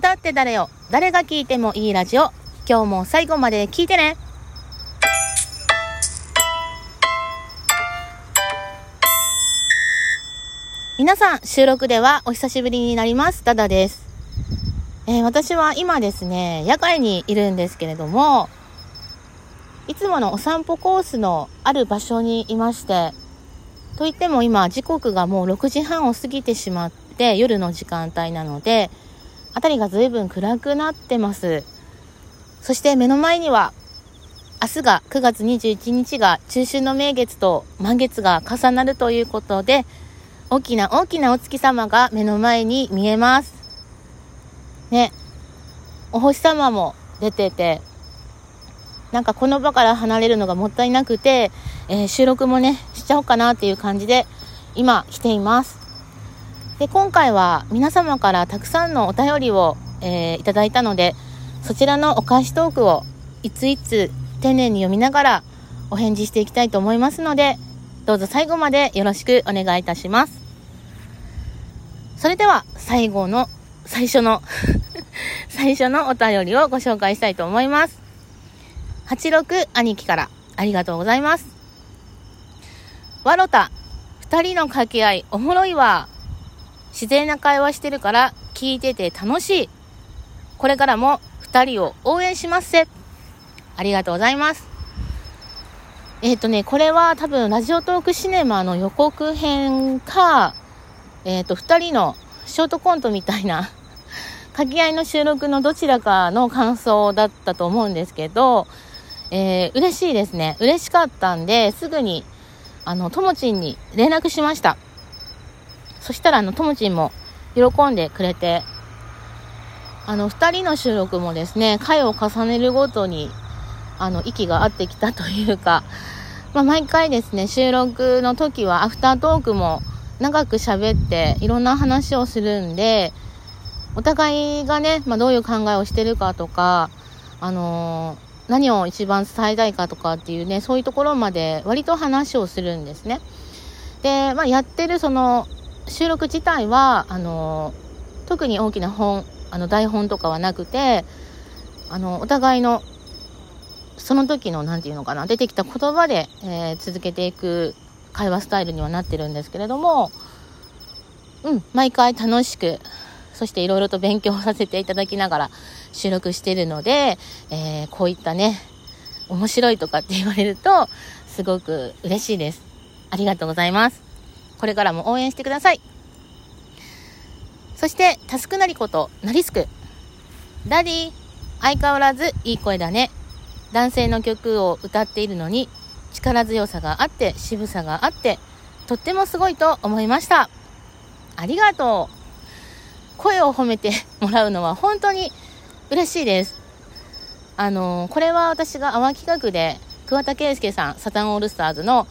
語って誰よ？誰が聞いてもいいラジオ。今日も最後まで聞いてね。皆さん収録ではお久しぶりになります。ダダです、えー私は今ですね野外にいるんですけれどもいつものお散歩コースのある場所にいましてといっても今時刻がもう6時半を過ぎてしまって夜の時間帯なので辺りが随分暗くなってます。そして目の前には明日が9月21日が中秋の名月と満月が重なるということで大きな大きなお月様が目の前に見えます。ね。お星様も出ててなんかこの場から離れるのがもったいなくて、えー収録もねしちゃおうかなっていう感じで今来ています。で今回は皆様からたくさんのお便りを、えーいただいたのでそちらのお返しトークをいついつ丁寧に読みながらお返事していきたいと思いますのでどうぞ最後までよろしくお願いいたします。それでは最後の最初の 最初のお便りをご紹介したいと思います。86兄貴からありがとうございます。わろた二人の掛け合いおもろいわ。自然な会話してるから聞いてて楽しいこれからも二人を応援しますせありがとうございますえっ、とねこれは多分ラジオトークシネマの予告編かえっ、と二人のショートコントみたいな 掛け合いの収録のどちらかの感想だったと思うんですけど、えー嬉しいですね。嬉しかったんで、すぐに、あの、ともちんに連絡しました。そしたら、あの、ともちんも喜んでくれて、あの、二人の収録もですね、回を重ねるごとに、あの、息が合ってきたというか、まあ、毎回ですね、収録の時はアフタートークも長く喋って、いろんな話をするんで、お互いがね、まあ、どういう考えをしてるかとか、あのー何を一番伝えたいかとかっていうね、そういうところまで割と話をするんですね。で、まあ、やってるその収録自体は、あの特に大きな本、あの台本とかはなくて、あの、お互いのその時の、なんていうのかな、出てきた言葉で、えー続けていく会話スタイルにはなってるんですけれども、うん、毎回楽しく、そしていろいろと勉強させていただきながら収録してるので、えーこういったね、面白いとかって言われると、すごく嬉しいです。ありがとうございます。これからも応援してください。そして、タスクなりこと、なりすく。ダディ、相変わらずいい声だね。男性の曲を歌っているのに、力強さがあって、渋さがあって、とってもすごいと思いました。ありがとう。声を褒めて もらうのは本当に嬉しいです。あのこれは私が淡企画で桑田佳祐さん、サタンオールスターズの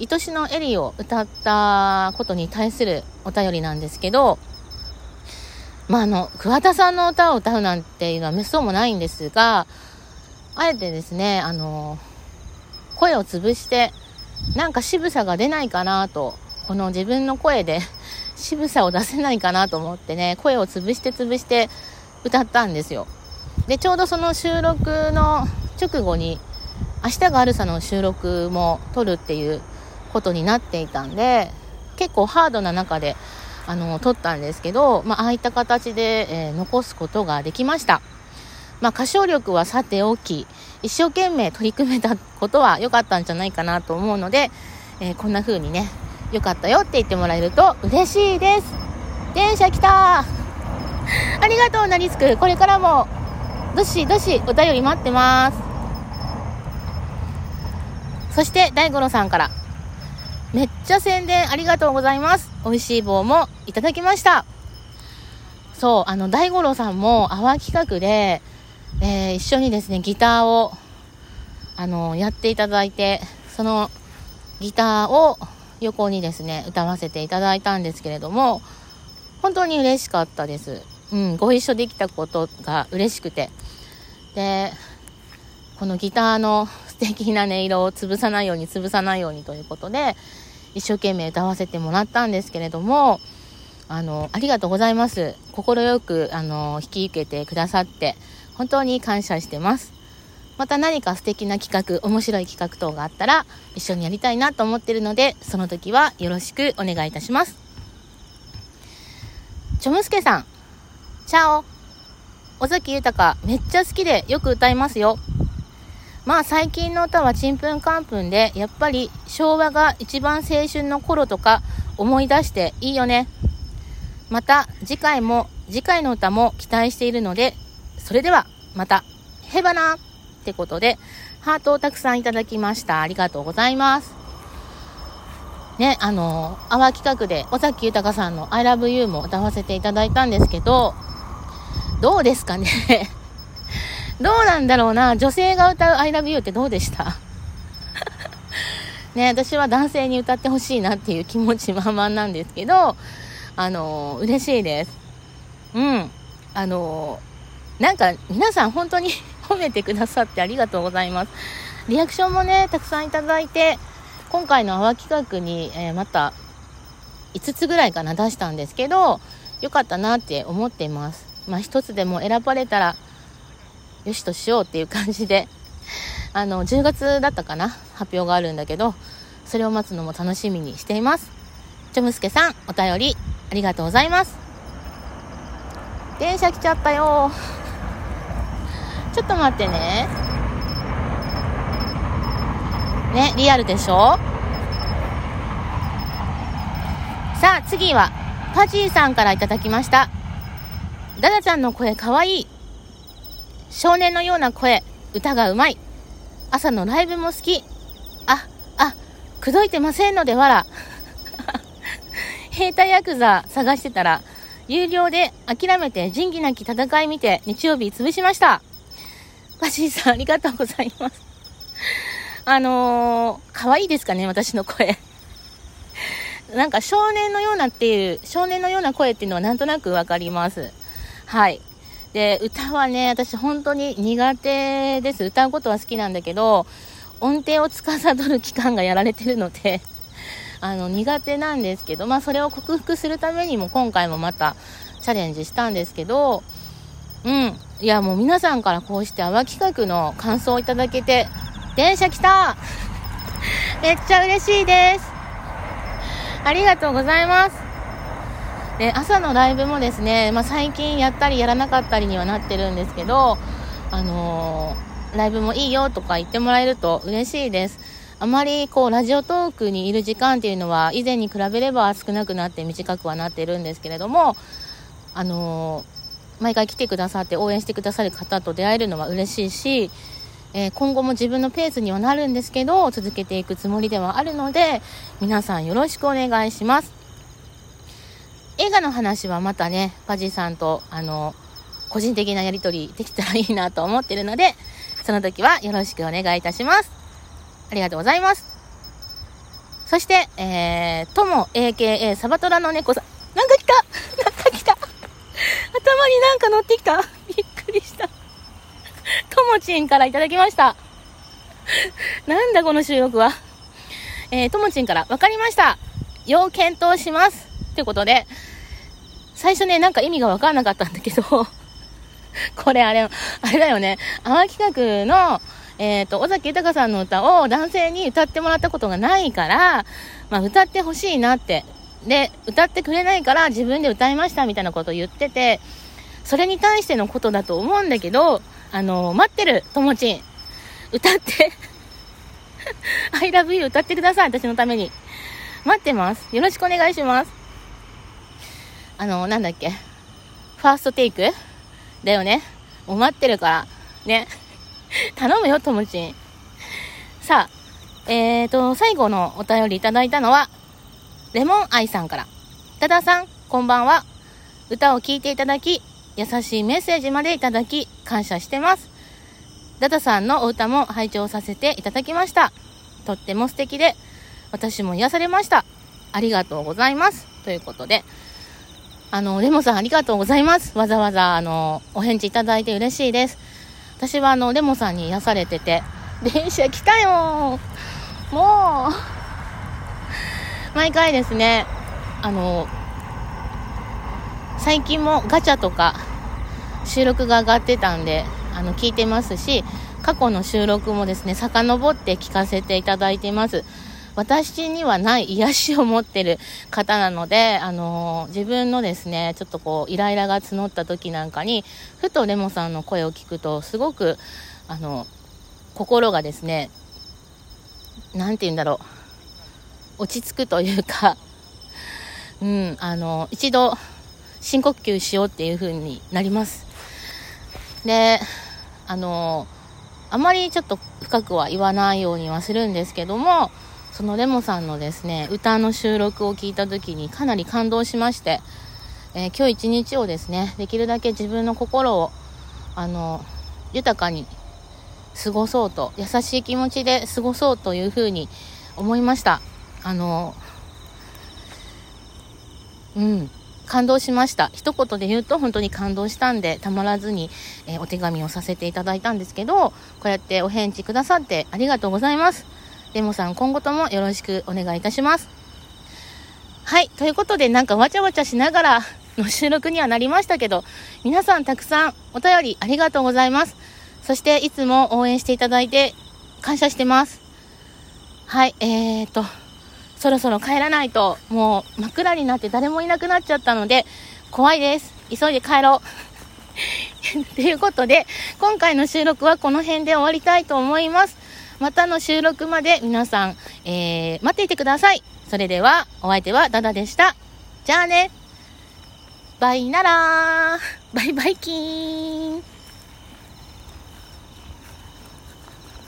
愛しのエリーを歌ったことに対するお便りなんですけど、まあ、あの、桑田さんの歌を歌うなんていうのはめっそうもないんですが、あえてですね、あの、声を潰して、なんか渋さが出ないかなと、この自分の声で 渋さを出せないかなと思ってね、声を潰して潰して歌ったんですよ。で、ちょうどその収録の直後に、明日があるさの収録も撮るっていうことになっていたんで、結構ハードな中で、あの、撮ったんですけど、まあ、ああいった形で、えー残すことができました。まあ、歌唱力はさておき、一生懸命取り組めたことは良かったんじゃないかなと思うので、えーこんな風にね、良かったよって言ってもらえると嬉しいです。電車来た ありがとう、なりすく。これからも、どしどしお便り待ってます。そして、大五郎さんから、めっちゃ宣伝ありがとうございます。美味しい棒もいただきました。そう、あの、大五郎さんも、泡企画で、えー一緒にですね、ギターを、あの、やっていただいて、そのギターを横にですね、歌わせていただいたんですけれども、本当に嬉しかったです。うん、ご一緒できたことが嬉しくて。で、このギターの素敵な音色を潰さないように潰さないようにということで、一生懸命歌わせてもらったんですけれども、あの、ありがとうございます。快く、あの、引き受けてくださって、本当に感謝してます。また何か素敵な企画、面白い企画等があったら、一緒にやりたいなと思ってるので、その時はよろしくお願いいたします。ちょむすけさん、チャオ尾崎豊めっちゃ好きでよく歌いますよ。まあ最近の歌はちんぷんかんぷんで、やっぱり昭和が一番青春の頃とか思い出していいよね。また次回も、次回の歌も期待しているので、それではまた、へばなってことで、ハートをたくさんいただきました。ありがとうございます。ね、あの、アワー企画で尾崎豊さんの I love you も歌わせていただいたんですけど、どうですかねどうなんだろうな。女性が歌う I love you ってどうでした？ね、私は男性に歌ってほしいなっていう気持ち満々なんですけど、あの、嬉しいです。うん。あの、なんか皆さん本当に 褒めてくださってありがとうございます。リアクションもね、たくさんいただいて、今回の泡企画に、えー、また5つぐらいかな出したんですけど、よかったなって思っています。まあ一つでも選ばれたら、よしとしようっていう感じで、あの、10月だったかな発表があるんだけど、それを待つのも楽しみにしています。ちょむすけさん、お便りありがとうございます。電車来ちゃったよ。ちょっと待ってね。ね、リアルでしょ？さあ、次は、パジーさんからいただきました。ダダちゃんの声かわいい。少年のような声、歌がうまい。朝のライブも好き。あ、あ、口説いてませんのでわら。兵隊ヤクザ探してたら、有料で諦めて仁義なき戦い見て日曜日潰しました。バシーさんありがとうございます。あのー、可愛いですかね、私の声。なんか少年のようなっていう、少年のような声っていうのはなんとなくわかります。はい。で、歌はね、私本当に苦手です。歌うことは好きなんだけど、音程を司る期間がやられてるので、あの、苦手なんですけど、まあそれを克服するためにも今回もまたチャレンジしたんですけど、うん。いや、もう皆さんからこうして泡企画の感想をいただけて、電車来た めっちゃ嬉しいです。ありがとうございます。で朝のライブもですね、まあ、最近やったりやらなかったりにはなってるんですけど、あのー、ライブもいいよとか言ってもらえると嬉しいです。あまりこうラジオトークにいる時間っていうのは以前に比べれば少なくなって短くはなってるんですけれども、あのー、毎回来てくださって応援してくださる方と出会えるのは嬉しいし、えー、今後も自分のペースにはなるんですけど、続けていくつもりではあるので、皆さんよろしくお願いします。映画の話はまたね、パジさんと、あの、個人的なやりとりできたらいいなと思ってるので、その時はよろしくお願いいたします。ありがとうございます。そして、えー、とも AKA サバトラの猫さん。なんか来たなんか来た頭になんか乗ってきたびっくりした。ともちんからいただきました。なんだこの収録は？えー、ともちんから、わかりました。要検討します。ということで、最初ね、なんか意味がわからなかったんだけど、これあれ、あれだよね、淡企画の、えっ、ー、と、尾崎豊さんの歌を男性に歌ってもらったことがないから、まあ、歌ってほしいなって。で、歌ってくれないから自分で歌いましたみたいなことを言ってて、それに対してのことだと思うんだけど、あの、待ってる、ともちん。歌って I love you 歌ってください、私のために。待ってます。よろしくお願いします。あの、なんだっけ、ファーストテイク？だよね。もう待ってるから。ね。頼むよ、ともちん。さあ、えーと、最後のお便りいただいたのは、レモンアイさんから。多田さん、こんばんは。歌を聴いていただき、優しいメッセージまでいただき、感謝してます。ダダさんのお歌も拝聴させていただきました。とっても素敵で、私も癒されました。ありがとうございます。ということで、あの、レモさんありがとうございます。わざわざ、あの、お返事いただいて嬉しいです。私は、あの、レモさんに癒されてて、電車来たよもう、毎回ですね、あの、最近もガチャとか収録が上がってたんで、あの、聞いてますし、過去の収録もですね、遡って聞かせていただいてます。私にはない癒しを持ってる方なので、あの、自分のですね、ちょっとこう、イライラが募った時なんかに、ふとレモさんの声を聞くと、すごく、あの、心がですね、なんて言うんだろう、落ち着くというか、うん、あの、一度、深呼吸しようっていう風になります。で、あの、あまりちょっと深くは言わないようにはするんですけども、そのレモさんのですね、歌の収録を聞いた時にかなり感動しまして、えー、今日一日をですね、できるだけ自分の心を、あの、豊かに過ごそうと、優しい気持ちで過ごそうというふうに思いました。あの、うん、感動しました。一言で言うと本当に感動したんで、たまらずに、えー、お手紙をさせていただいたんですけど、こうやってお返事くださってありがとうございます。レモさん、今後ともよろしくお願いいたします。はい。ということで、なんかわちゃわちゃしながらの収録にはなりましたけど、皆さんたくさんお便りありがとうございます。そして、いつも応援していただいて感謝してます。はい。えーと、そろそろ帰らないと、もう真っ暗になって誰もいなくなっちゃったので、怖いです。急いで帰ろう。ということで、今回の収録はこの辺で終わりたいと思います。またの収録まで皆さん、えー、待っていてください。それでは、お相手はダダでした。じゃあね。バイならー。バイバイキーン。